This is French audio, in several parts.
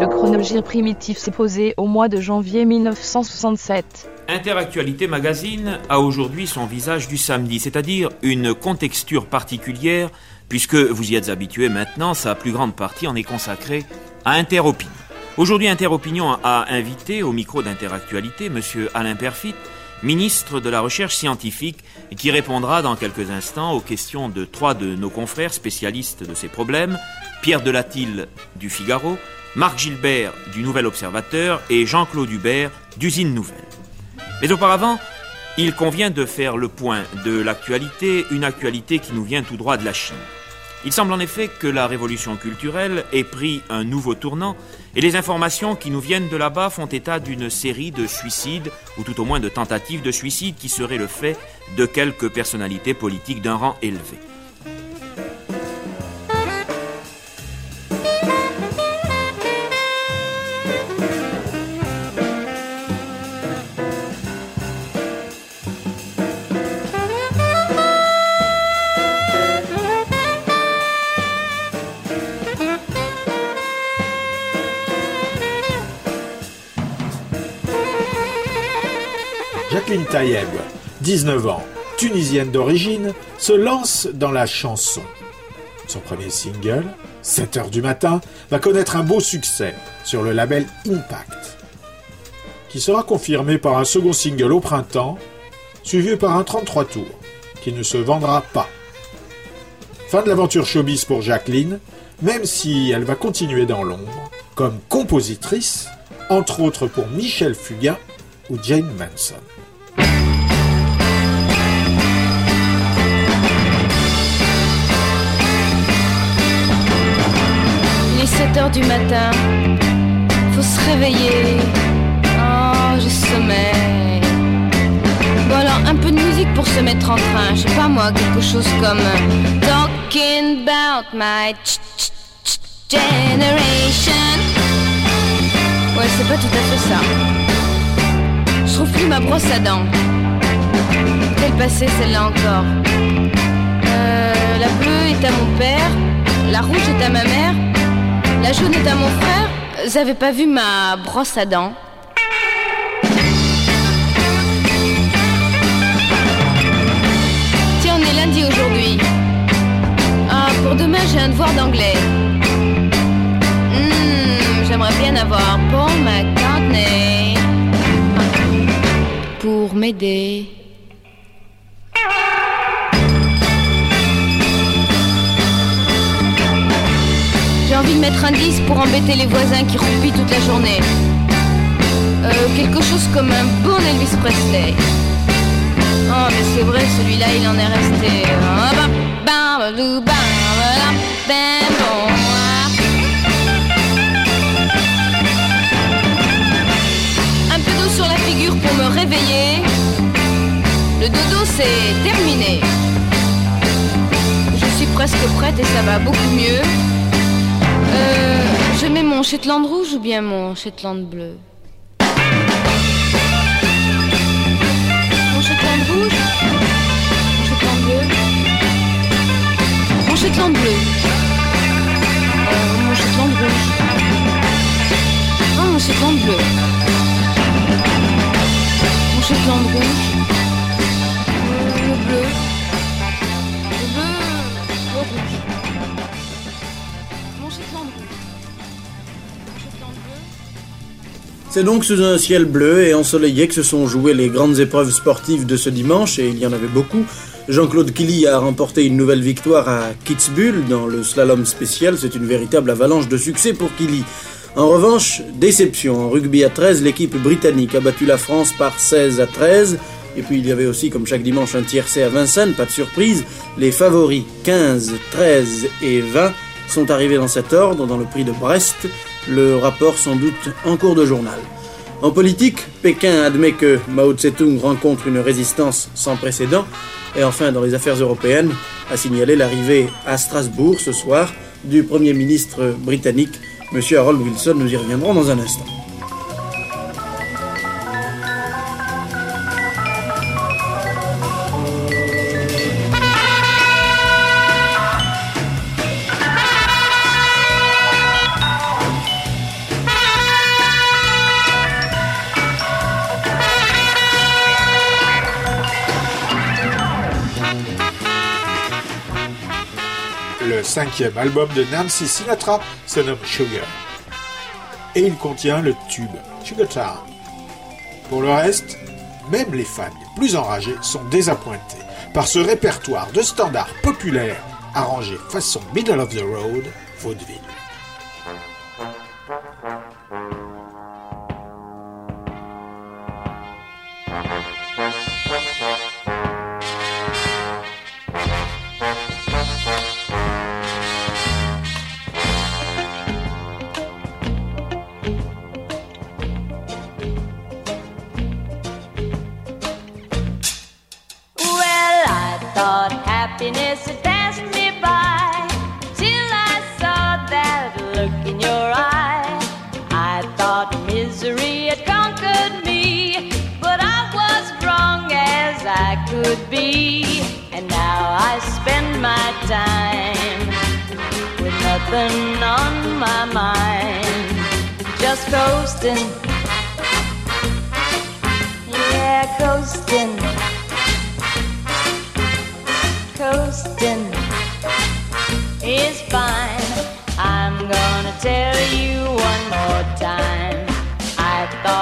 Le chronogire primitif s'est posé au mois de janvier 1967. Interactualité Magazine a aujourd'hui son visage du samedi, c'est-à-dire une contexture particulière, puisque vous y êtes habitué maintenant, sa plus grande partie en est consacrée à Interopinion. Aujourd'hui, Interopinion a invité au micro d'Interactualité M. Alain Perfit, ministre de la Recherche scientifique, qui répondra dans quelques instants aux questions de trois de nos confrères spécialistes de ces problèmes, Pierre Delatil du Figaro, Marc Gilbert du Nouvel Observateur et Jean-Claude Hubert d'Usine Nouvelle. Mais auparavant, il convient de faire le point de l'actualité, une actualité qui nous vient tout droit de la Chine. Il semble en effet que la révolution culturelle ait pris un nouveau tournant et les informations qui nous viennent de là-bas font état d'une série de suicides, ou tout au moins de tentatives de suicide qui seraient le fait de quelques personnalités politiques d'un rang élevé. Jacqueline Tayeb, 19 ans, tunisienne d'origine, se lance dans la chanson. Son premier single, 7 heures du matin, va connaître un beau succès sur le label Impact, qui sera confirmé par un second single au printemps, suivi par un 33 tours, qui ne se vendra pas. Fin de l'aventure showbiz pour Jacqueline, même si elle va continuer dans l'ombre, comme compositrice, entre autres pour Michel Fugain ou Jane Manson. Il est 7 heures du matin, faut se réveiller. Oh, j'ai sommeil. Bon alors, un peu de musique pour se mettre en train. Je sais pas moi, quelque chose comme euh, Talking about my generation. Ouais, c'est pas tout à fait ça. Je trouve plus ma brosse à dents. Quelle passée celle-là encore Euh, La bleue est à mon père, la rouge est à ma mère, la jaune est à mon frère. Avez pas vu ma brosse à dents Tiens, on est lundi aujourd'hui. Ah, pour demain, j'ai un devoir d'anglais. Hmm, J'aimerais bien avoir Paul McCartney pour m'aider. Envie de mettre un disque pour embêter les voisins qui roupillent toute la journée. Euh, quelque chose comme un bon Elvis Presley. Oh, mais c'est vrai, celui-là, il en est resté. Ah. Un peu d'eau sur la figure pour me réveiller. Le dodo, c'est terminé. Je suis presque prête et ça va beaucoup mieux. Mon Shetland rouge ou bien mon Shetland bleu Mon Shetland rouge Mon Shetland bleu. Mon Shetland bleu. Euh, Mon Shetland rouge. Non, mon Shetland bleu. Mon Shetland rouge. Le bleu C'est donc sous un ciel bleu et ensoleillé que se sont jouées les grandes épreuves sportives de ce dimanche, et il y en avait beaucoup. Jean-Claude Killy a remporté une nouvelle victoire à Kitzbühel dans le slalom spécial. C'est une véritable avalanche de succès pour Killy. En revanche, déception. En rugby à 13, l'équipe britannique a battu la France par 16 à 13. Et puis il y avait aussi, comme chaque dimanche, un tiercé à Vincennes, pas de surprise. Les favoris 15, 13 et 20 sont arrivés dans cet ordre dans le prix de Brest. Le rapport sans doute en cours de journal. En politique, Pékin admet que Mao Tse-tung rencontre une résistance sans précédent. Et enfin, dans les affaires européennes, a signalé l'arrivée à Strasbourg ce soir du Premier ministre britannique, M. Harold Wilson. Nous y reviendrons dans un instant. Cinquième album de Nancy Sinatra se nomme Sugar. Et il contient le tube Sugar Town. Pour le reste, même les fans les plus enragés sont désappointés par ce répertoire de standards populaires arrangé façon middle of the road vaudeville.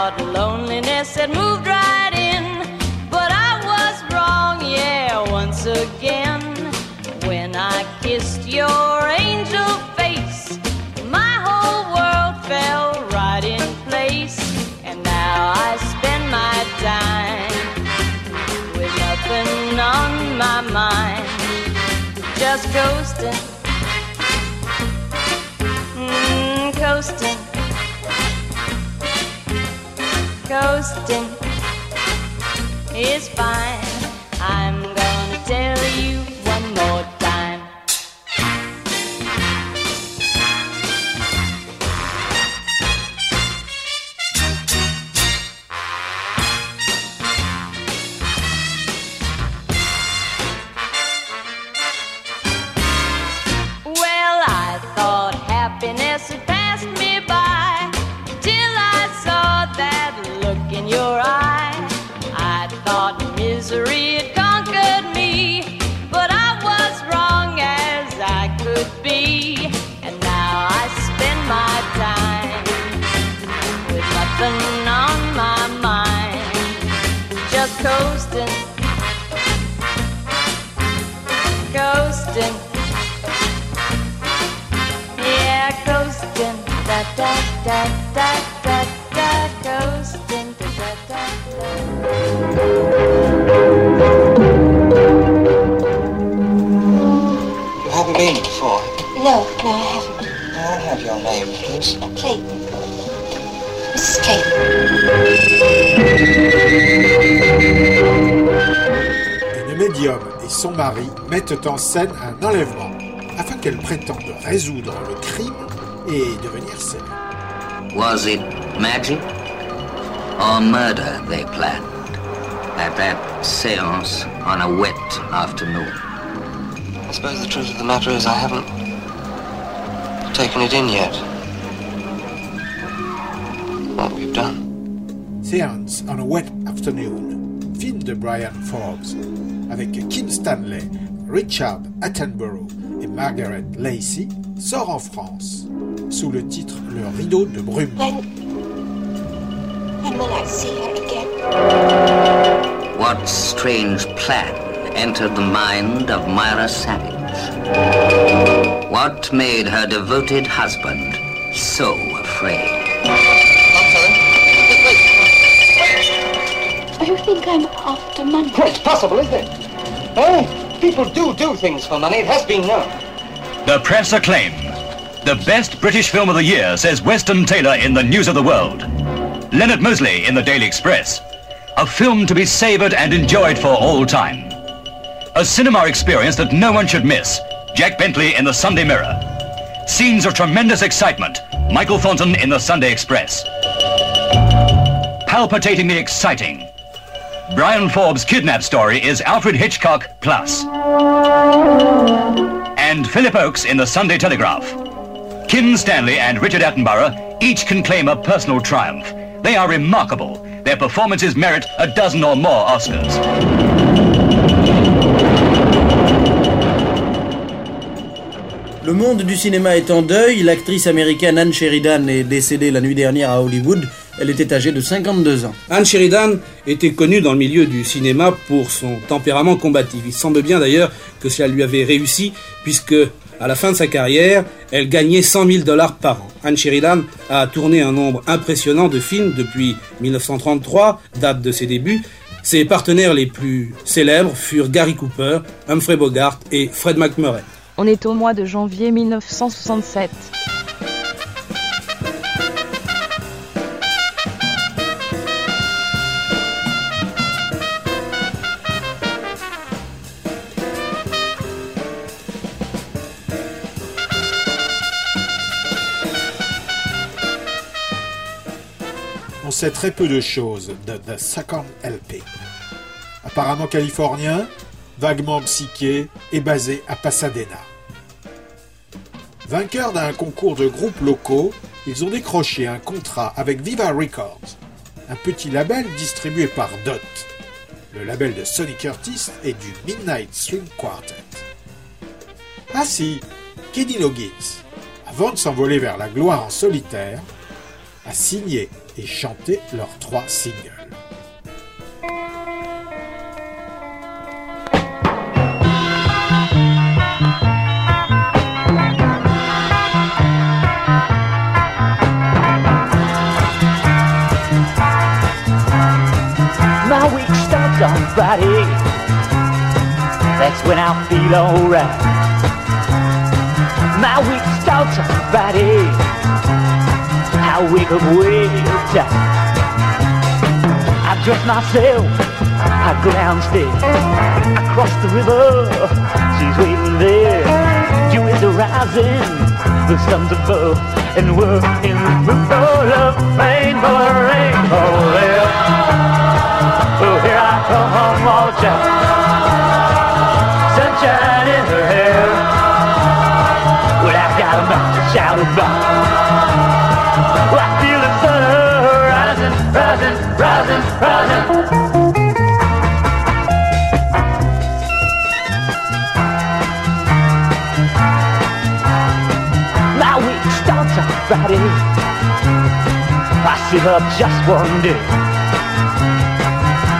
Thought loneliness had moved right in, but I was wrong, yeah, once again. When I kissed your angel face, my whole world fell right in place. And now I spend my time with nothing on my mind, just coasting, mm, coasting, coasting is fine. Une médium et son mari mettent en scène un enlèvement afin qu'elle prétende résoudre le crime et devenir célèbre. Was it magic or murder they planned at that seance on a wet afternoon? I suppose the truth of the matter is I haven't taken it in yet. Séance on a Wet Afternoon, film de Brian Forbes, avec Kim Stanley, Richard Attenborough et Margaret Lacey, sort en France sous le titre Le rideau de brume. When. When will I see her again? What strange plan entered the mind of Myra Savage? What made her devoted husband so afraid? Think I'm after money? It's possible, isn't it? Oh, people do do things for money. It has been known. The press acclaim. The best British film of the year, says Weston Taylor in the News of the World. Leonard Mosley in the Daily Express. A film to be savored and enjoyed for all time. A cinema experience that no one should miss. Jack Bentley in the Sunday Mirror. Scenes of tremendous excitement. Michael Thornton in the Sunday Express. Palpitatingly exciting. Brian Forbes' kidnap story is Alfred Hitchcock Plus. And Philip Oakes in the Sunday Telegraph. Kim Stanley and Richard Attenborough each can claim a personal triumph. They are remarkable. Their performances merit a dozen or more Oscars. Le monde du cinéma est en deuil. L'actrice américaine Anne Sheridan est décédée la nuit dernière à Hollywood. Elle était âgée de 52 ans. Anne Sheridan était connue dans le milieu du cinéma pour son tempérament combatif. Il semble bien d'ailleurs que cela lui avait réussi, puisque à la fin de sa carrière, elle gagnait 100 000 dollars par an. Anne Sheridan a tourné un nombre impressionnant de films depuis 1933, date de ses débuts. Ses partenaires les plus célèbres furent Gary Cooper, Humphrey Bogart et Fred McMurray. On est au mois de janvier 1967. Sait très peu de choses de The Second LP. Apparemment californien, vaguement psyché et basé à Pasadena. Vainqueurs d'un concours de groupes locaux, ils ont décroché un contrat avec Viva Records, un petit label distribué par Dot, le label de Sonny Curtis et du Midnight Swing Quartet. Ah si, Kenny Loggins, avant de s'envoler vers la gloire en solitaire, a signé et chanté leurs trois singles. My week starts on. That's when I feel alright. My week starts on. I wake up way. I dress myself. I go downstairs. I cross the river. She's waiting there. Dew is rising. The sun's above. And we're in the mood for love. Rainbow, rainbow. Oh, here I come, watch out. See her just one day.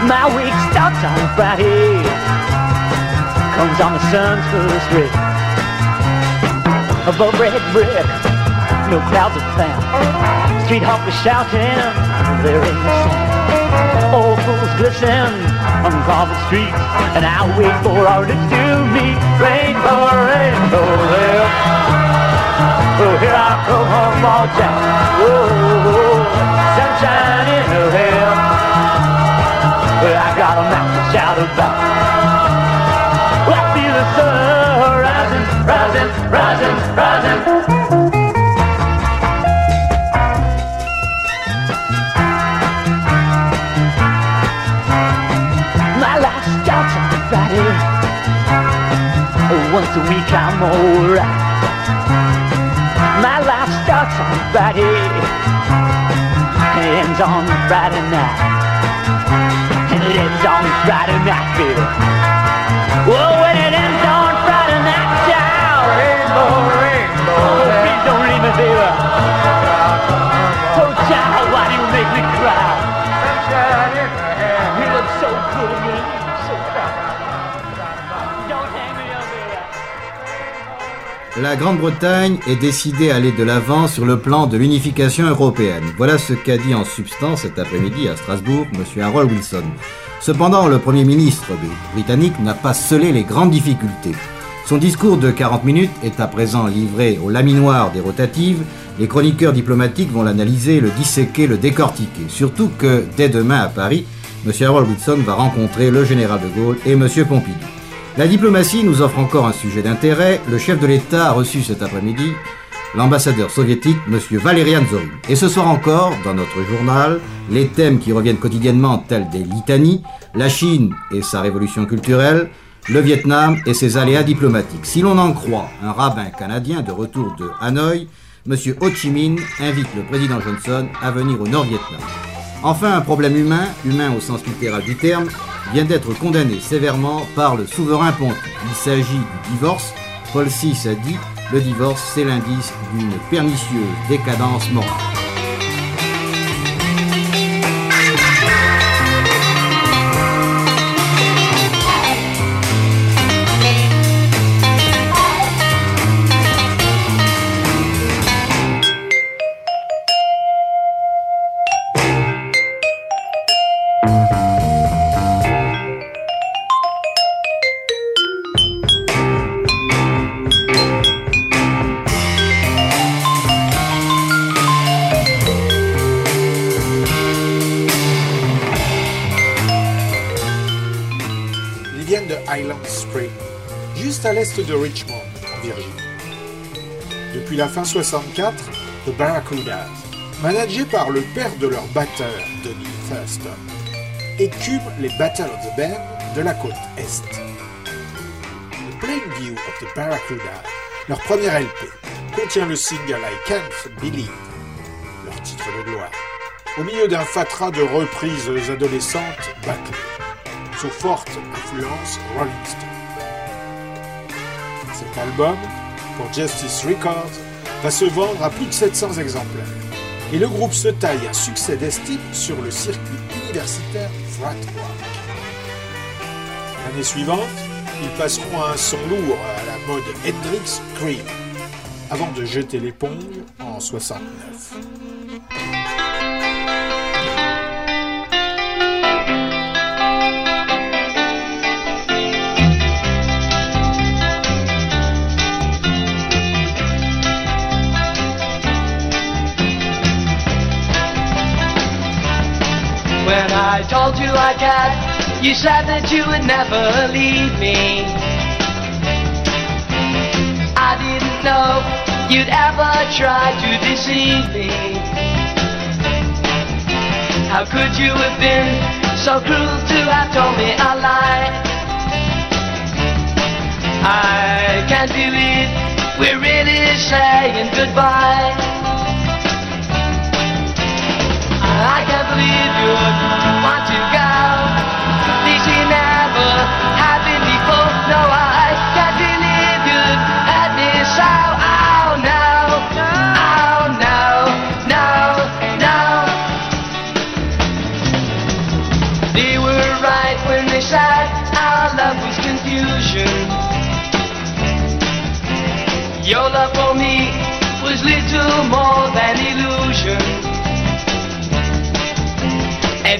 My week starts on Friday. Comes on the sun's first ray. Above red brick, no clouds are found. Street hoppers shouting, there ain't no sound. Old fools glisten on carved streets, and I wait for artists to meet. Rainbow, rainbow, there. Oh, here I come home all down. Oh, sunshine in her hair. Well, I got a mouth to shout about. I feel the sun rising, rising, rising, rising. My life starts on Friday. Once a week I'm alright. My life starts on Friday. Ends on Friday night. And it ends on Friday night, baby. La Grande-Bretagne est décidée à aller de l'avant sur le plan de l'unification européenne. Voilà ce qu'a dit en substance cet après-midi à Strasbourg M. Harold Wilson. Cependant, le Premier ministre britannique n'a pas scellé les grandes difficultés. Son discours de 40 minutes est à présent livré au laminoir des rotatives. Les chroniqueurs diplomatiques vont l'analyser, le disséquer, le décortiquer. Surtout que dès demain à Paris, M. Harold Wilson va rencontrer le général de Gaulle et M. Pompidou. La diplomatie nous offre encore un sujet d'intérêt. Le chef de l'État a reçu cet après-midi l'ambassadeur soviétique, M. Valerian Zorin. Et ce soir encore, dans notre journal, les thèmes qui reviennent quotidiennement tels des litanies, la Chine et sa révolution culturelle, le Vietnam et ses aléas diplomatiques. Si l'on en croit un rabbin canadien de retour de Hanoï, M. Ho Chi Minh invite le président Johnson à venir au Nord-Vietnam. Enfin, un problème humain, humain au sens littéral du terme, vient d'être condamné sévèrement par le souverain pontife. Il s'agit du divorce. Paul VI a dit le divorce, c'est l'indice d'une pernicieuse décadence morale. Depuis la fin 64, The Barracudas, managés par le père de leur batteur, Donnie Thurston, écument les Battle of the Band de la côte Est. Plain View of the Barracuda, leur premier LP, contient le single I Can't Believe, leur titre de gloire, au milieu d'un fatras de reprises adolescentes bâclées sous forte influence Rolling Stone. Cet album, pour Justice Records, va se vendre à plus de 700 exemplaires et le groupe se taille un succès d'estime sur le circuit universitaire Frat Rock. L'année suivante, ils passeront à un son lourd à la mode Hendrix Cream avant de jeter l'éponge en 69. Told you I got, you said that you would never leave me. I didn't know you'd ever try to deceive me. How could you have been so cruel to have told me a lie? I can't believe we're really saying goodbye. I can't believe you Martin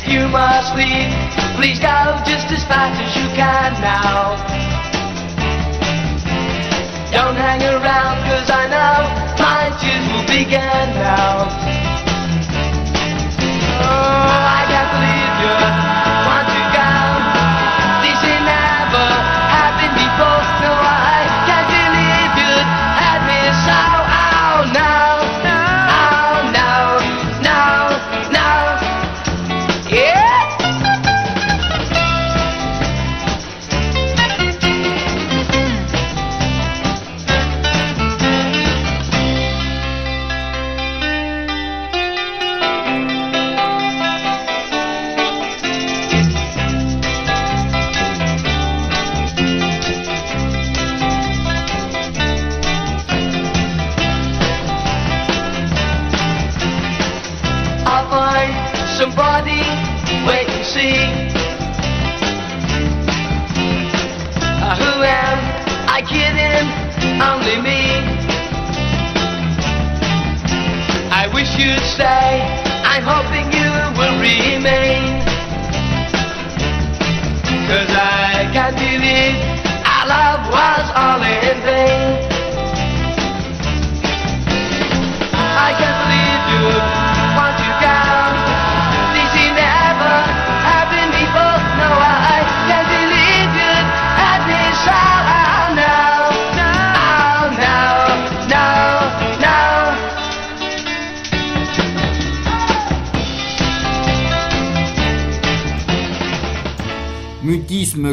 you must leave, please go just as fast as you can now. Don't hang around, cause I know mine too will begin now.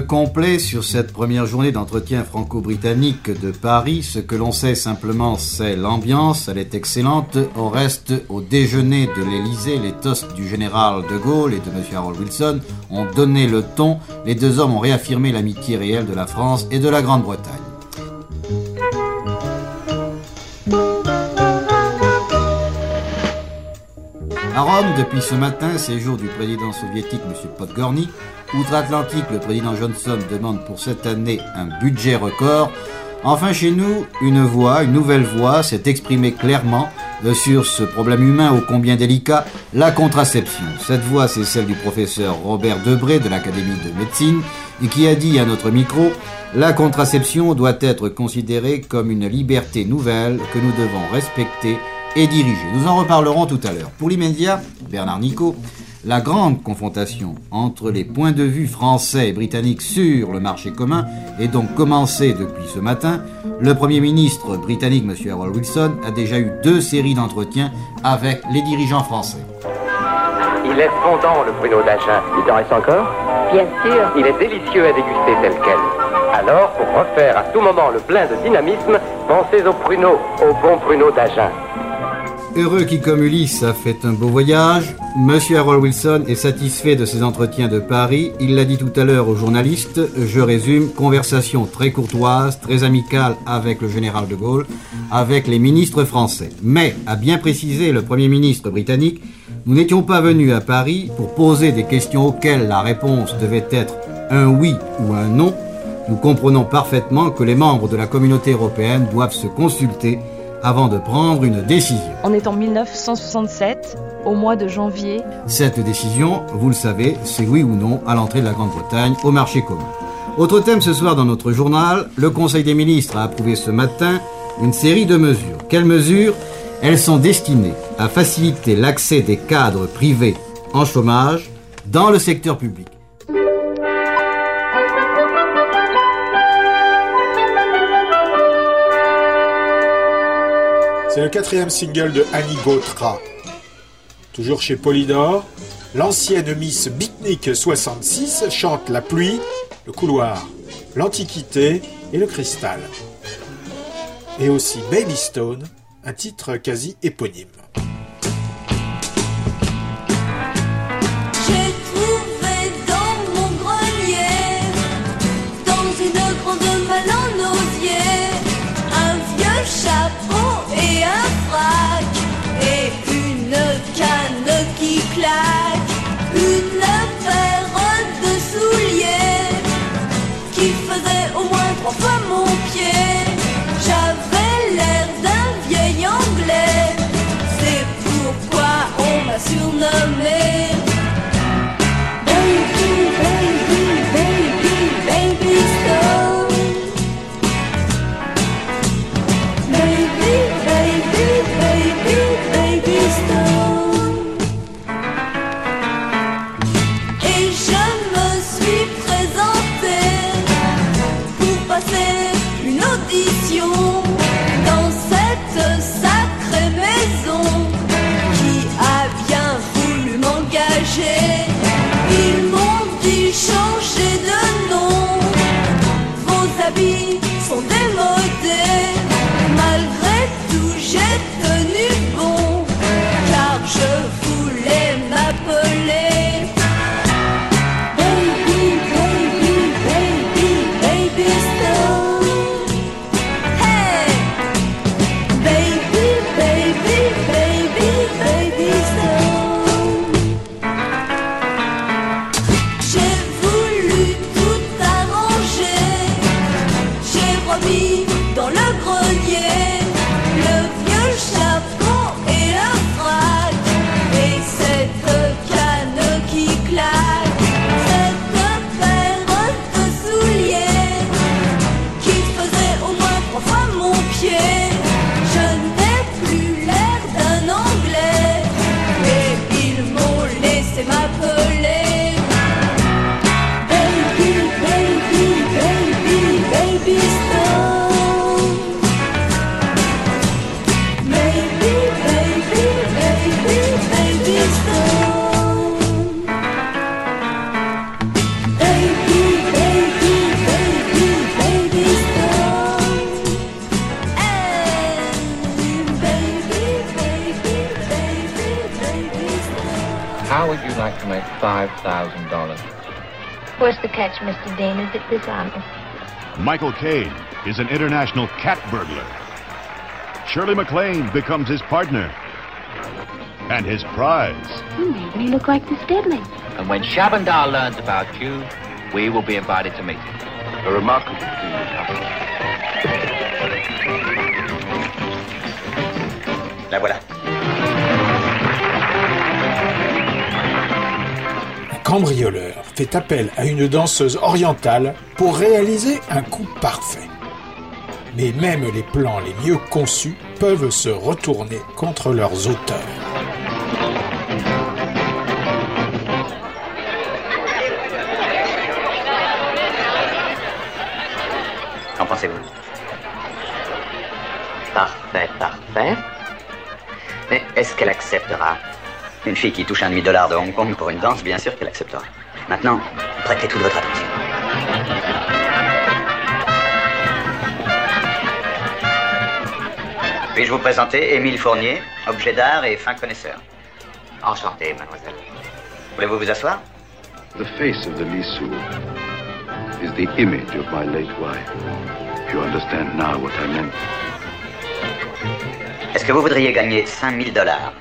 Complet sur cette première journée d'entretien franco-britannique de Paris. Ce que l'on sait simplement, c'est l'ambiance, elle est excellente. Au reste, au déjeuner de l'Élysée, les toasts du général de Gaulle et de M. Harold Wilson ont donné le ton. Les deux hommes ont réaffirmé l'amitié réelle de la France et de la Grande-Bretagne. À Rome, depuis ce matin, séjour du président soviétique M. Podgorny. Outre-Atlantique, le président Johnson demande pour cette année un budget record. Enfin, chez nous, une voix, une nouvelle voix s'est exprimée clairement euh, sur ce problème humain ô combien délicat, la contraception. Cette voix, c'est celle du professeur Robert Debré de l'Académie de médecine qui a dit à notre micro La contraception doit être considérée comme une liberté nouvelle que nous devons respecter et diriger. Nous en reparlerons tout à l'heure. Pour l'immédiat, Bernard Nico, la grande confrontation entre les points de vue français et britanniques sur le marché commun est donc commencée depuis ce matin. Le Premier ministre britannique, M. Harold Wilson, a déjà eu deux séries d'entretiens avec les dirigeants français. Il est fondant, le pruneau d'Agen. Il t'en reste encore? Bien sûr. Il est délicieux à déguster tel quel. Alors, pour refaire à tout moment le plein de dynamisme, pensez au pruneau, au bon pruneau d'Agen. Heureux qui comme Ulysse a fait un beau voyage, Monsieur Harold Wilson est satisfait de ses entretiens de Paris. Il l'a dit tout à l'heure aux journalistes. Je résume, conversation très courtoise, très amicale avec le général de Gaulle, avec les ministres français. Mais, a bien précisé le Premier ministre britannique, nous n'étions pas venus à Paris pour poser des questions auxquelles la réponse devait être un oui ou un non. Nous comprenons parfaitement que les membres de la communauté européenne doivent se consulter avant de prendre une décision. On est en 1967, au mois de janvier. Cette décision, vous le savez, c'est oui ou non à l'entrée de la Grande-Bretagne au marché commun. Autre thème ce soir dans notre journal, le Conseil des ministres a approuvé ce matin une série de mesures. Quelles mesures? Elles sont destinées à faciliter l'accès des cadres privés en chômage dans le secteur public. C'est le quatrième single de Annie Gautra. Toujours chez Polydor, l'ancienne Miss Bitnik 66 chante la pluie, le couloir, l'antiquité et le cristal. Et aussi Baby Stone, un titre quasi éponyme. M'a surnommé. Michael Caine is an international cat burglar. Shirley MacLaine becomes his partner. And his prize. Hmm, you made me look like Miss Deadly. And when Shabandar learns about you, we will be invited to meet him. A remarkable thing has happened. La voilà. Cambrioleur fait appel à une danseuse orientale pour réaliser un coup parfait. Mais même les plans les mieux conçus peuvent se retourner contre leurs auteurs. Qu'en pensez-vous? Parfait, parfait. Mais est-ce qu'elle acceptera? Une fille qui touche un demi-dollar de Hong Kong pour une danse, bien sûr qu'elle acceptera. Maintenant, prêtez toute votre attention. Puis-je vous présenter Émile Fournier, objet d'art et fin connaisseur? Enchanté, mademoiselle. Voulez-vous vous asseoir? The face of the Lisu is the image of my late wife. If you understand now what I meant. Est-ce que vous voudriez gagner 5000 dollars?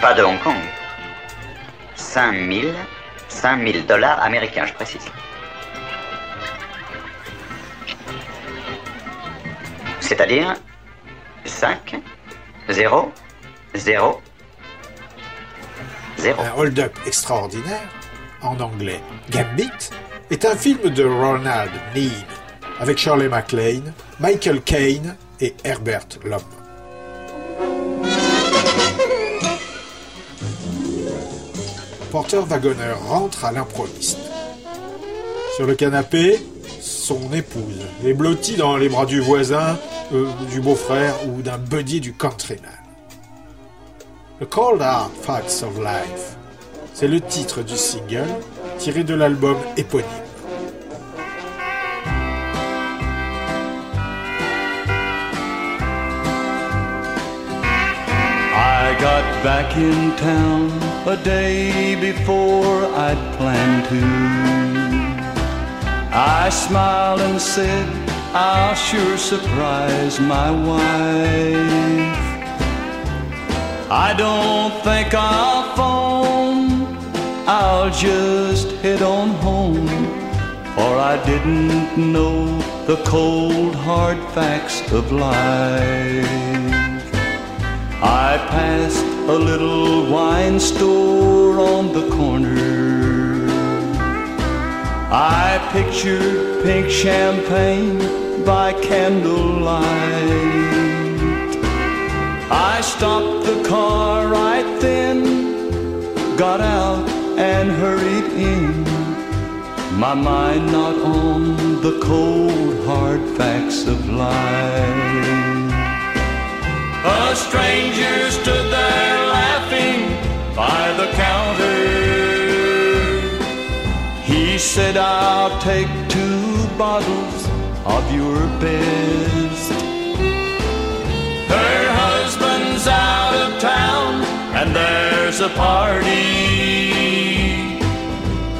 Pas de Hong Kong. 5000, 5000 dollars américains, je précise. C'est-à-dire 5, 0, 0, 0. Un hold-up extraordinaire, en anglais Gambit, est un film de Ronald Neame avec Shirley MacLaine, Michael Caine et Herbert Lom. Porter Wagoner rentre à l'improviste. Sur le canapé, son épouse est blottie dans les bras du voisin, euh, du beau-frère ou d'un buddy du countryman. The Cold Hard Facts of Life, c'est le titre du single tiré de l'album éponyme. Got back in town a day before I'd planned to. I smiled and said, I'll sure surprise my wife. I don't think I'll phone, I'll just head on home. For I didn't know the cold hard facts of life. I passed a little wine store on the corner. I pictured pink champagne by candlelight. I stopped the car right then, got out and hurried in. My mind not on the cold hard facts of life. A stranger stood there by the counter. He said, I'll take two bottles of your best. Her husband's out of town and there's a party.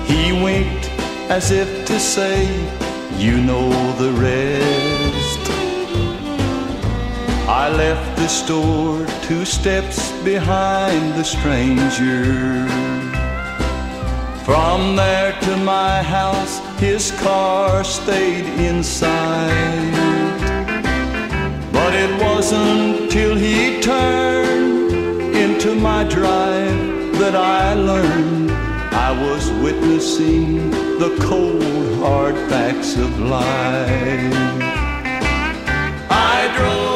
He winked as if to say, You know the rest. I left the store two steps behind the stranger. From there to my house, his car stayed inside. But it wasn't till he turned into my drive that I learned I was witnessing the cold hard facts of life. I drove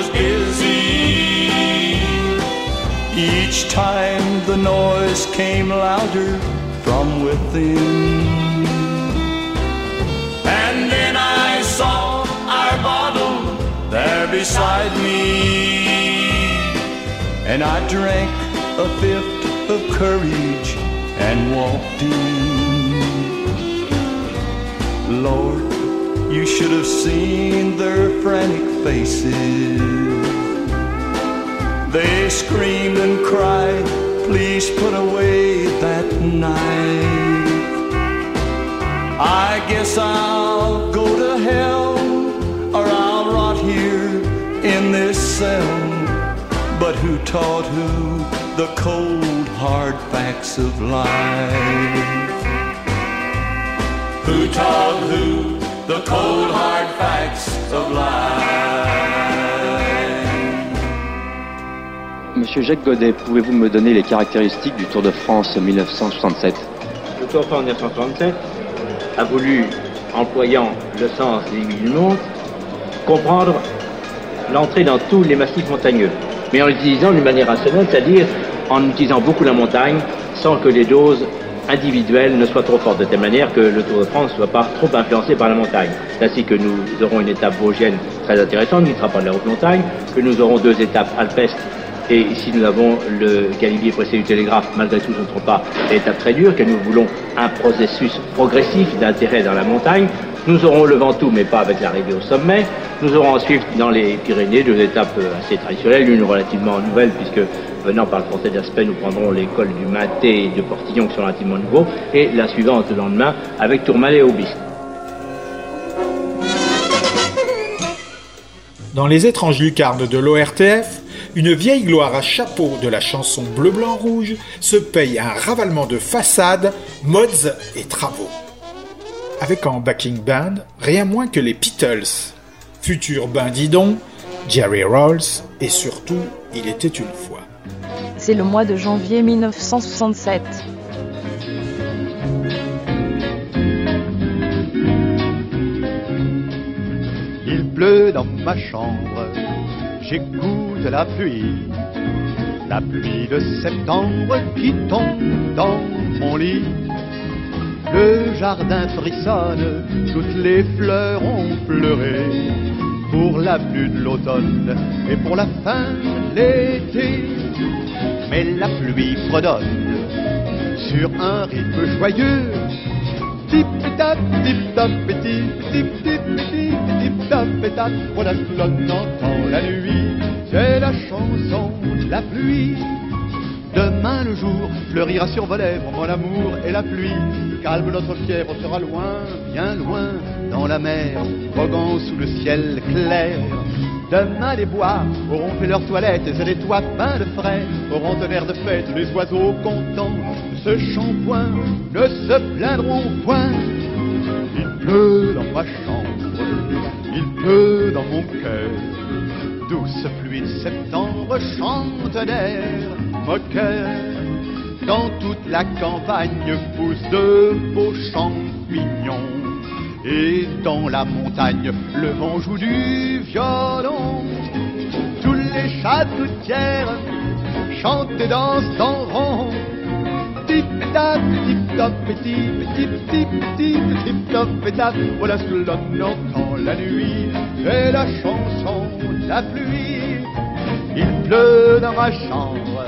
was dizzy. Each time the noise came louder from within. And then I saw our bottle there beside me. And I drank a fifth of courage and walked in. Should have seen their frantic faces. They screamed and cried, please put away that knife. I guess I'll go to hell or I'll rot here in this cell. But who taught who the cold hard facts of life? Who taught who the cold hard facts of life? Monsieur Jacques Godet, pouvez-vous me donner les caractéristiques du Tour de France 1967 Le Tour de France 1967 a voulu, employant le sens des huit montres, comprendre l'entrée dans tous les massifs montagneux, mais en l'utilisant d'une manière rationnelle, c'est-à-dire en utilisant beaucoup la montagne sans que les doses individuelles ne soient trop fortes, de telle manière que le Tour de France ne soit pas trop influencé par la montagne. Ainsi que nous aurons une étape vosgienne très intéressante, qui ne sera pas de la haute montagne, que nous aurons deux étapes alpesques et ici, nous avons le galibier pressé du télégraphe, malgré tout, ce ne sera pas l'étape très dure, que nous voulons un processus progressif d'intérêt dans la montagne. Nous aurons le Ventoux, mais pas avec l'arrivée au sommet. Nous aurons ensuite, dans les Pyrénées, deux étapes assez traditionnelles, l'une relativement nouvelle, puisque venant par le français d'Aspect, nous prendrons l'école du Maté et de Portillon, qui sont relativement nouveaux, et la suivante le lendemain, avec Tourmalet et Aubisque. Dans les étranges lucarnes de l'ORTF, une vieille gloire à chapeau de la chanson bleu-blanc-rouge se paye un ravalement de façades, mods et travaux. Avec en backing band rien moins que les Beatles, futur Bindidon, Jerry Rolls et surtout Il était une fois. C'est le mois de janvier 1967. Il pleut dans ma chambre, j'écoute la pluie, la pluie de septembre qui tombe dans mon lit. Le jardin frissonne, toutes les fleurs ont pleuré pour la pluie de l'automne et pour la fin de l'été. Mais la pluie fredonne sur un rythme joyeux. Tip tap, tip tap, tip tip tip tip tip tap tap. Voilà que l'on entend la nuit. C'est la chanson de la pluie. Demain le jour fleurira sur vos lèvres, mon amour et la pluie. Calme notre fièvre sera loin, bien loin, dans la mer, voguant sous le ciel clair. Demain les bois auront fait leur toilette et les toits peints de frais auront air de fête. Les oiseaux contents de ce shampoing ne se plaindront point. Il pleut dans ma chambre, il pleut dans mon cœur. Douce pluie de septembre chante d'air moqueur. Dans toute la campagne poussent de beaux champignons. Et dans la montagne, le vent joue du violon. Tous les chats toutières chantent et dansent en rond. Tip tap, tip top, tip tip tip tip tip top et tap. Voilà ce que l'on entend la nuit. C'est la chanson de la pluie. Il pleut dans ma chambre,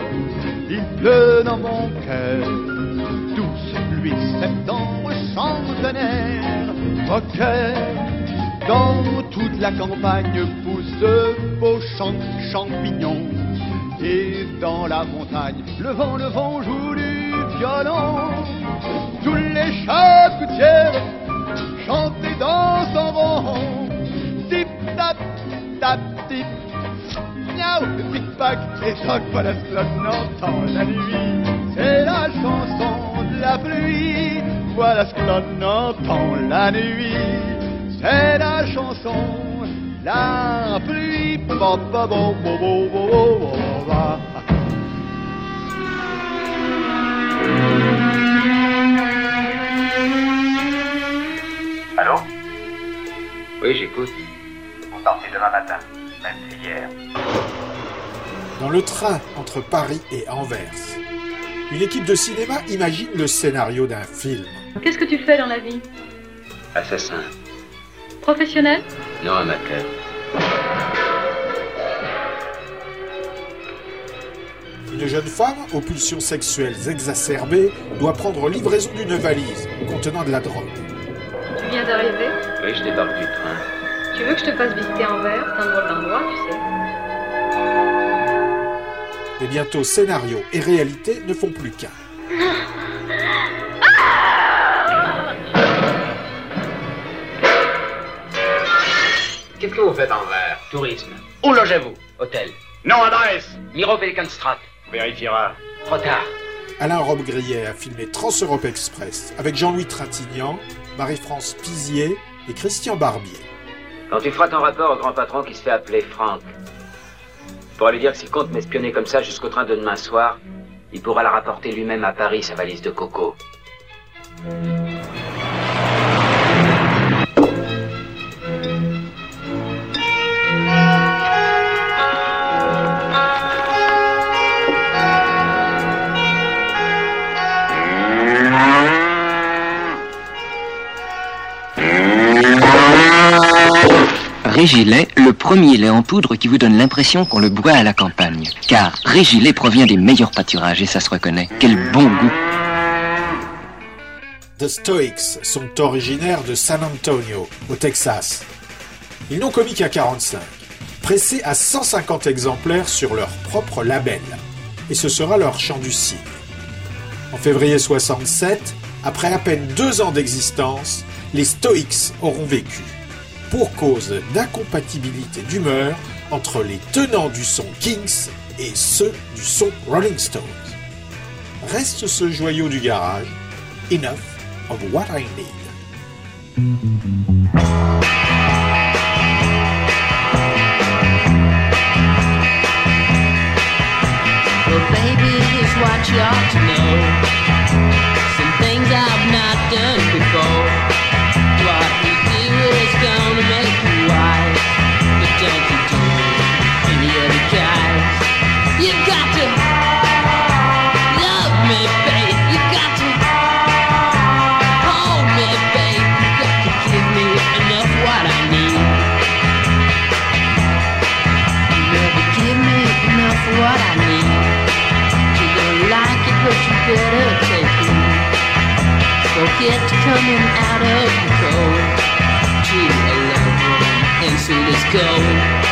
il pleut dans mon cœur. Douce pluie de septembre centenaire, moqueur. Dans toute la campagne poussent de beaux champs de champignons. Et dans la montagne, le vent, le vent joue du violon. Tous les chats coutières chantent et dansent en rond. Tip tap, tap tip, miaou, tac, et toc, voilà ce que l'on entend la nuit. C'est la chanson de la pluie, voilà ce que l'on entend la nuit. C'est la chanson de la pluie. Ba, ba, bo, bo, bo, bo, bo, bo, ba. Allô? Oui, j'écoute. Vous partez demain matin, même si hier. Dans le train entre Paris et Anvers, une équipe de cinéma imagine le scénario d'un film. Qu'est-ce que tu fais dans la vie? Assassin. Professionnel? Non, amateur. Une jeune femme, aux pulsions sexuelles exacerbées, doit prendre livraison d'une valise contenant de la drogue. Tu viens d'arriver? Oui, je débarque du train. Tu veux que je te fasse visiter Anvers C'est un drôle d'endroit, tu sais. Mais bientôt, scénario et réalité ne font plus qu'un. Qu'est-ce que vous faites en verre Tourisme. Où logez-vous? Hôtel. Non adresse Miro Pelikanstrat. Vérifiera. Trop tard. Alain Robbe-Grillet a filmé Trans-Europe Express avec Jean-Louis Trintignant, Marie-France Pizier et Christian Barbier. Quand tu feras ton rapport au grand patron qui se fait appeler Franck, tu pourras lui dire que s'il compte m'espionner comme ça jusqu'au train de demain soir, il pourra la rapporter lui-même à Paris, sa valise de coco. Régilet, le premier lait en poudre qui vous donne l'impression qu'on le boit à la campagne. Car Régilet provient des meilleurs pâturages et ça se reconnaît. Quel bon goût The Stoics sont originaires de San Antonio, au Texas. Ils n'ont commis qu'à 45, pressés à 150 exemplaires sur leur propre label. Et ce sera leur chant du cygne. En février 67, après à peine deux ans d'existence, les Stoics auront vécu pour cause d'incompatibilité d'humeur entre les tenants du son Kings et ceux du son Rolling Stones. Reste ce joyau du garage, Enough of What I Need. coming out of the cold. to a love when insulin is going.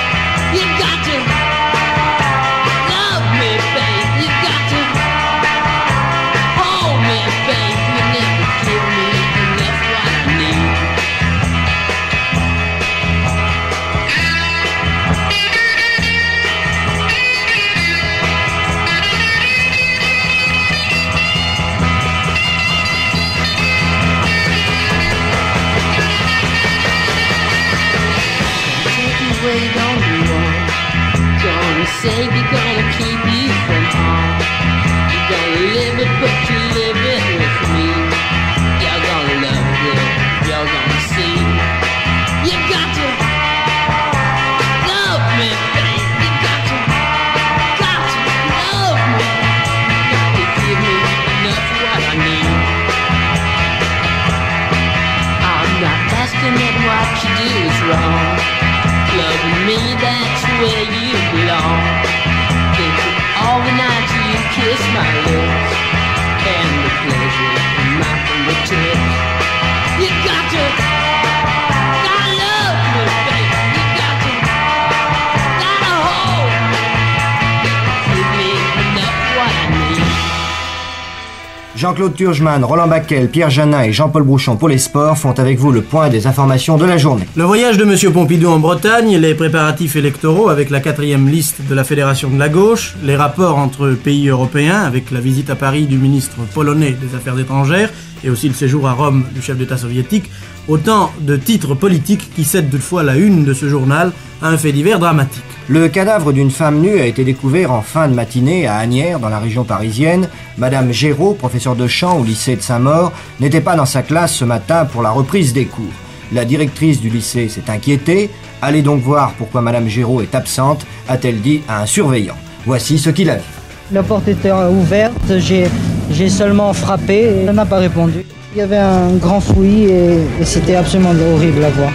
Jean-Claude Turgeman, Roland Bacquel, Pierre Janin et Jean-Paul Brouchon pour les sports font avec vous le point des informations de la journée. Le voyage de M. Pompidou en Bretagne, les préparatifs électoraux avec la quatrième liste de la Fédération de la gauche, les rapports entre pays européens avec la visite à Paris du ministre polonais des Affaires étrangères et aussi le séjour à Rome du chef d'État soviétique, autant de titres politiques qui cèdent toutefois la une de ce journal à un fait divers dramatique. Le cadavre d'une femme nue a été découvert en fin de matinée à Agnières, dans la région parisienne. Madame Géraud, professeure de chant au lycée de Saint-Maur, n'était pas dans sa classe ce matin pour la reprise des cours. La directrice du lycée s'est inquiétée. Allez donc voir pourquoi Madame Géraud est absente, a-t-elle dit à un surveillant. Voici ce qu'il a dit. La porte était ouverte, j'ai, j'ai seulement frappé et elle n'a pas répondu. Il y avait un grand fouillis et, c'était absolument horrible à voir.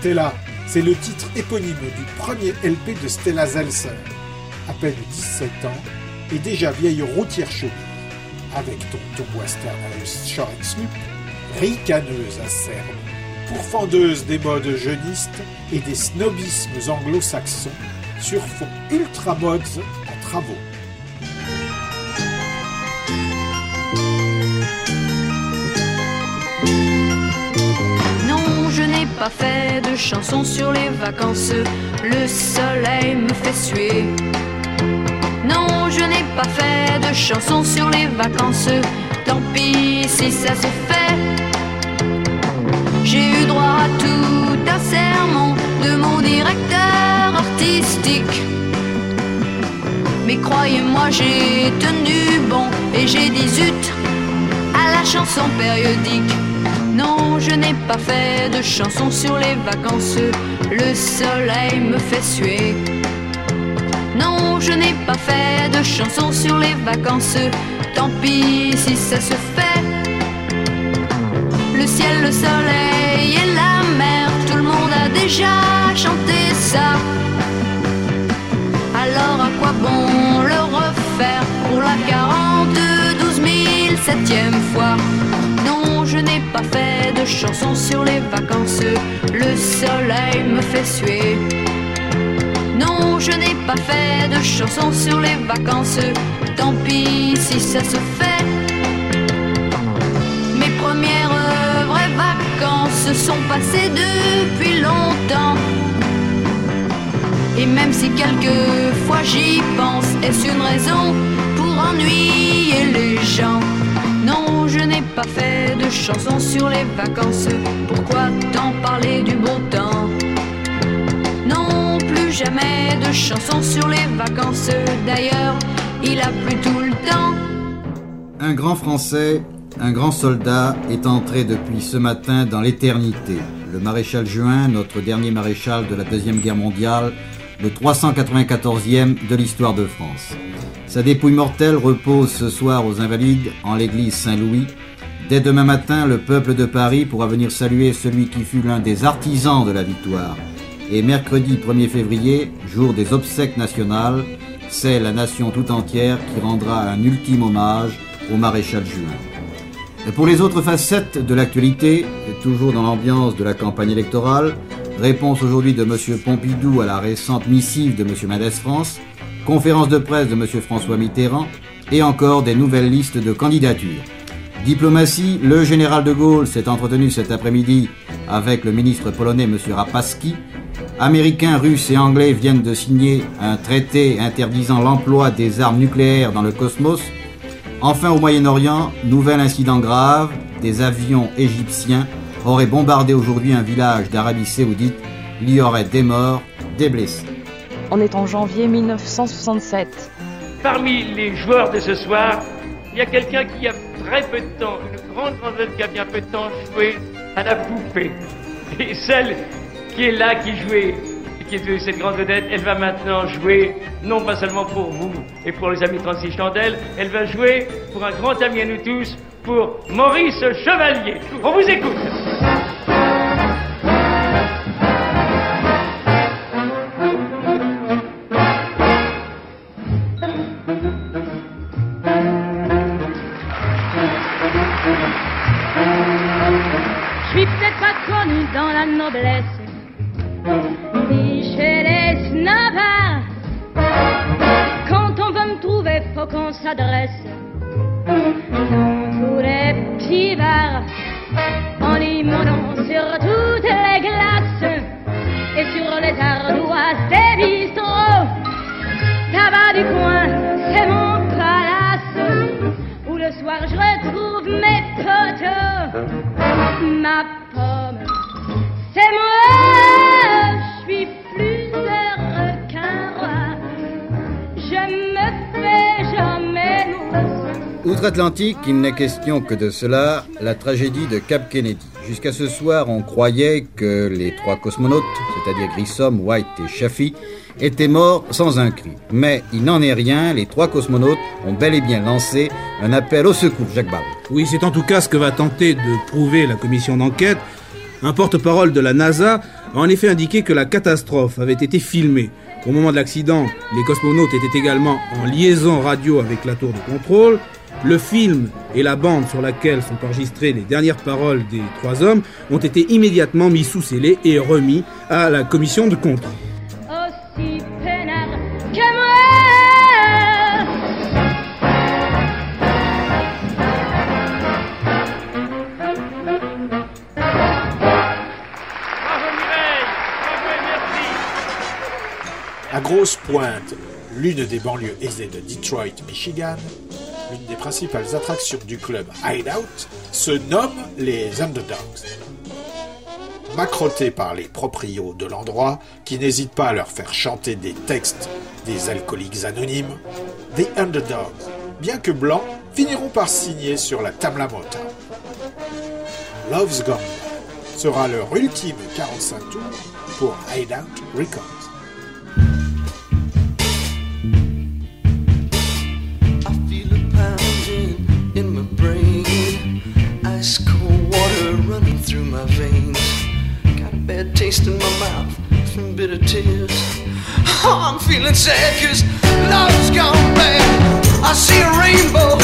Stella, c'est le titre éponyme du premier LP de Stella Zelser. À peine 17 ans et déjà vieille routière chaude. Avec Tonton Western Short Sloop, ricaneuse acerbe, pourfendeuse des modes jeunistes et des snobismes anglo-saxons sur fond ultra-modes à travaux. Non, je n'ai pas fait de chansons sur les vacances. Le soleil me fait suer. Je n'ai pas fait de chansons sur les vacances. Tant pis si ça se fait. J'ai eu droit à tout un sermon de mon directeur artistique. Mais croyez-moi, j'ai tenu bon et j'ai dit zut à la chanson périodique. Non, je n'ai pas fait de chansons sur les vacances. Le soleil me fait suer. Non, je n'ai pas fait de chansons sur les vacances. Tant pis si ça se fait. Le ciel, le soleil et la mer, tout le monde a déjà chanté ça. Alors à quoi bon le refaire pour la 42 12 septième fois? Non, je n'ai pas fait de chansons sur les vacances. Le soleil me fait suer. Non, je n'ai pas fait de chansons sur les vacances. Tant pis si ça se fait. Mes premières vraies vacances sont passées depuis longtemps. Et même si quelquefois j'y pense, est-ce une raison pour ennuyer les gens? Non, je n'ai pas fait de chansons sur les vacances. Pourquoi tant parler du beau temps? Jamais de chansons sur les vacances. D'ailleurs, il a plu tout le temps. Un grand Français, un grand soldat est entré depuis ce matin dans l'éternité. Le maréchal Juin, notre dernier maréchal de la Deuxième Guerre mondiale, le 394e de l'histoire de France. Sa dépouille mortelle repose ce soir aux Invalides en l'église Saint-Louis. Dès demain matin, le peuple de Paris pourra venir saluer celui qui fut l'un des artisans de la victoire. Et mercredi 1er février, jour des obsèques nationales, c'est la nation tout entière qui rendra un ultime hommage au maréchal Juin. Pour les autres facettes de l'actualité, toujours dans l'ambiance de la campagne électorale, réponse aujourd'hui de M. Pompidou à la récente missive de M. Mendes France, conférence de presse de M. François Mitterrand, et encore des nouvelles listes de candidatures. Diplomatie, le général de Gaulle s'est entretenu cet après-midi avec le ministre polonais M. Rapaski. Américains, Russes et Anglais viennent de signer un traité interdisant l'emploi des armes nucléaires dans le cosmos. Enfin, au Moyen-Orient, nouvel incident grave, des avions égyptiens auraient bombardé aujourd'hui un village d'Arabie saoudite. Il y aurait des morts, des blessés. On est en janvier 1967. Parmi les joueurs de ce soir, il y a quelqu'un qui a très peu de temps, une grande vedette qui a bien peu de temps joué à la poupée. Et celle qui est là, qui jouait, qui est cette grande vedette, elle va maintenant jouer, non pas seulement pour vous et pour les amis 36 chandelles, elle va jouer pour un grand ami à nous tous, pour Maurice Chevalier. On vous écoute. Je suis peut-être pas connu dans la noblesse, les snobs. Quand on veut me trouver, faut qu'on s'adresse dans tous les petits bars, en limonant sur toutes les glaces et sur les ardoises des bistrots. Tabac du coin, c'est mon palace où le soir je retrouve mes potos. Ma pomme, c'est moi, Outre-Atlantique, il n'est question que de cela, la tragédie de Cap Kennedy. Jusqu'à ce soir, on croyait que les trois cosmonautes, c'est-à-dire Grissom, White et Chaffee, étaient morts sans un cri. Mais il n'en est rien, les trois cosmonautes ont bel et bien lancé un appel au secours, Jacques Barbe. Oui, c'est en tout cas ce que va tenter de prouver la commission d'enquête. Un porte-parole de la NASA a en effet indiqué que la catastrophe avait été filmée. Au moment de l'accident, les cosmonautes étaient également en liaison radio avec la tour de contrôle. Le film et la bande sur laquelle sont enregistrées les dernières paroles des trois hommes ont été immédiatement mis sous scellé et remis à la commission de contrôle. À Grosse Pointe, l'une des banlieues aisées de Detroit, Michigan, l'une des principales attractions du club Hideout se nomme les Underdogs. Macrotés par les proprios de l'endroit qui n'hésitent pas à leur faire chanter des textes des alcooliques anonymes, The Underdogs, bien que blancs, finiront par signer sur la Tamla Motown. Love's Gone sera leur ultime 45 tours pour Hideout Records. Taste in my mouth from bitter tears. Oh, I'm feeling sad cause love's gone bad. I see a rainbow,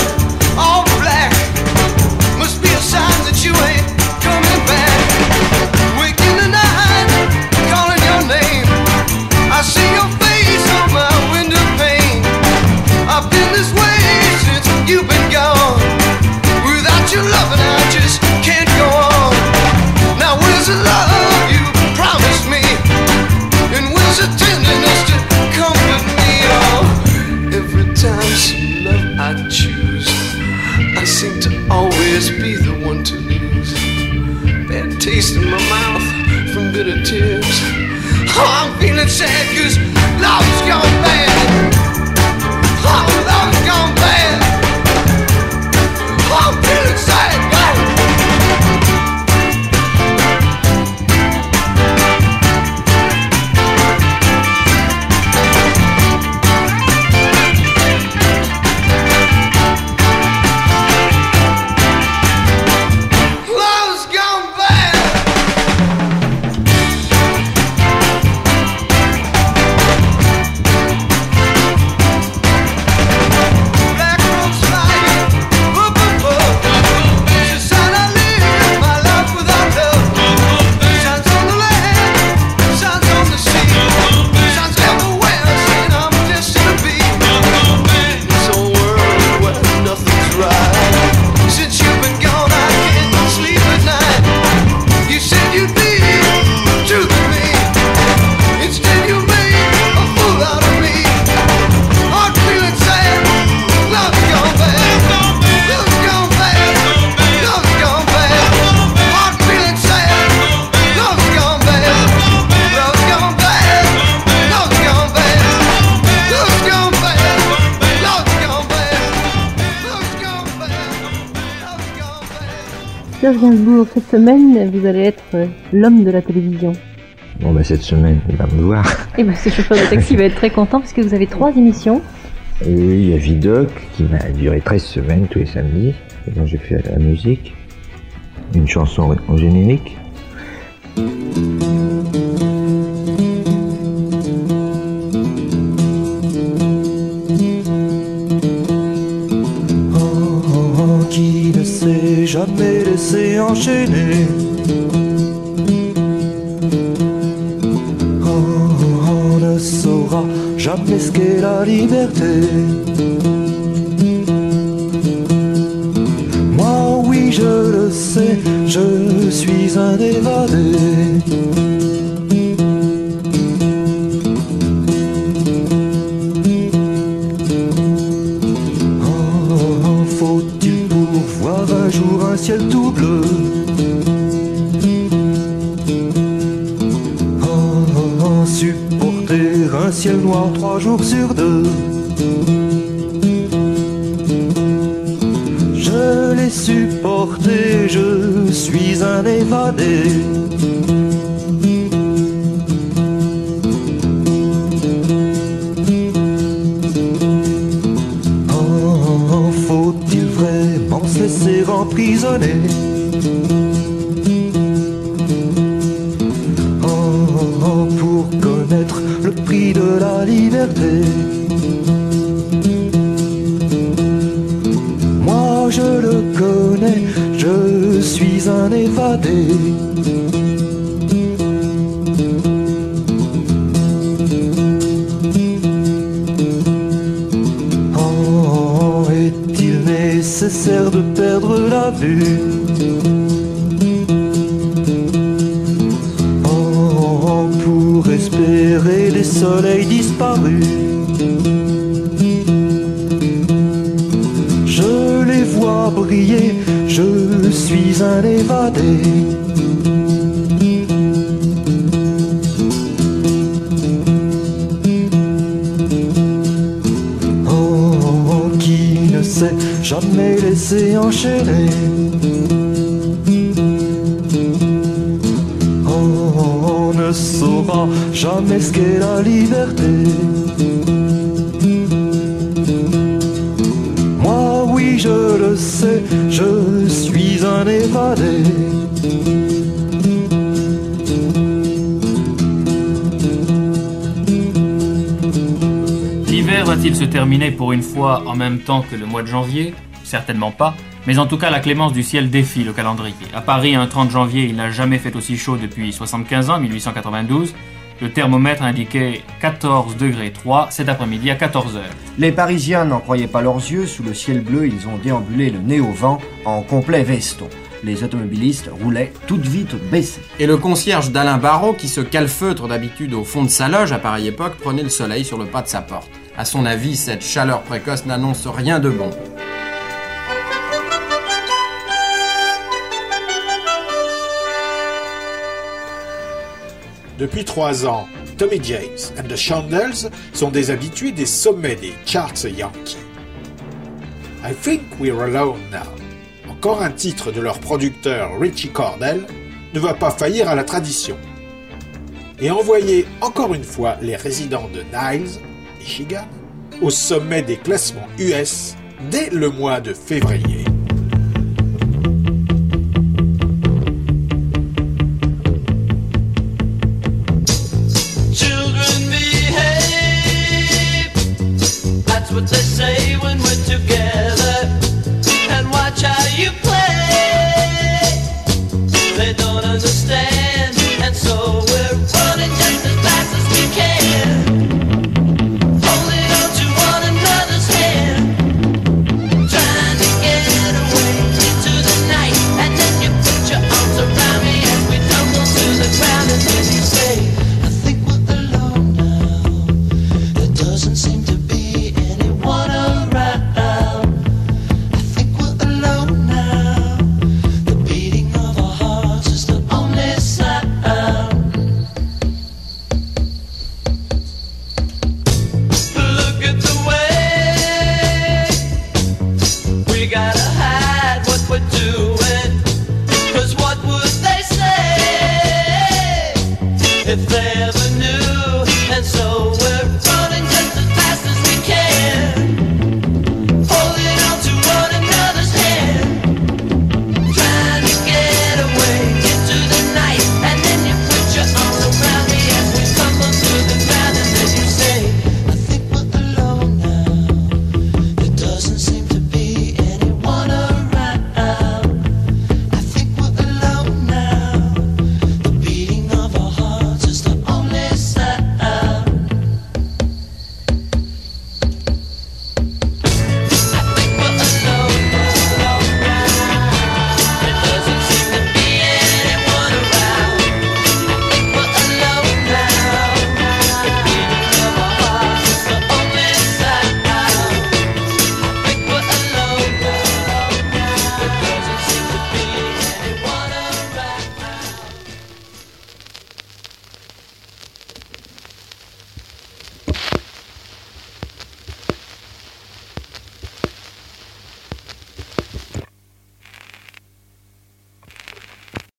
sad cause Cette semaine, vous allez être euh, l'homme de la télévision. Bon, bah, cette semaine, il va me voir. Et ben, ce chauffeur de taxi va être très content parce que vous avez trois émissions. Et il y a Vidoc qui m'a duré 13 semaines tous les samedis, et dont j'ai fait la musique. Une chanson en générique. Oh, qui ne jamais laissé enchaîner. Oh, on ne saura jamais ce qu'est la liberté. Moi, oui, je le sais, je suis un évadé. Jour un ciel tout bleu. Oh, supporter un ciel noir trois jours sur deux. Je l'ai supporté, je suis un évadé je serre emprisonné. Oh, oh, oh, pour connaître le prix de la liberté. Moi je le connais, je suis un évadé. Nécessaire de perdre la vue Oh, pour espérer les soleils disparus Je les vois briller, je suis un évadé. Jamais laissé enchaîner. Oh, on ne saura jamais ce qu'est la liberté. Moi, oui, je le sais, je suis un évadé. L'hiver va-t-il se terminer pour une fois en même temps que le mois de janvier? Certainement pas. Mais en tout cas, la clémence du ciel défie le calendrier. À Paris, un 30 janvier, il n'a jamais fait aussi chaud depuis 75 ans, 1892. Le thermomètre indiquait 14 degrés 3 cet après-midi à 14 heures. Les Parisiens n'en croyaient pas leurs yeux. Sous le ciel bleu, ils ont déambulé le nez au vent en complet veston. Les automobilistes roulaient toute vitre baissée. Et le concierge d'Alain Barrault, qui se calfeutre d'habitude au fond de sa loge à pareille époque, prenait le soleil sur le pas de sa porte. À son avis, cette chaleur précoce n'annonce rien de bon. Depuis trois ans, Tommy James and the Chandels sont des habitués des sommets des charts Yankee. I Think We're Alone Now, encore un titre de leur producteur Richie Cordell, ne va pas faillir à la tradition. Et envoyer encore une fois les résidents de Niles, Au sommet des classements US dès le mois de février.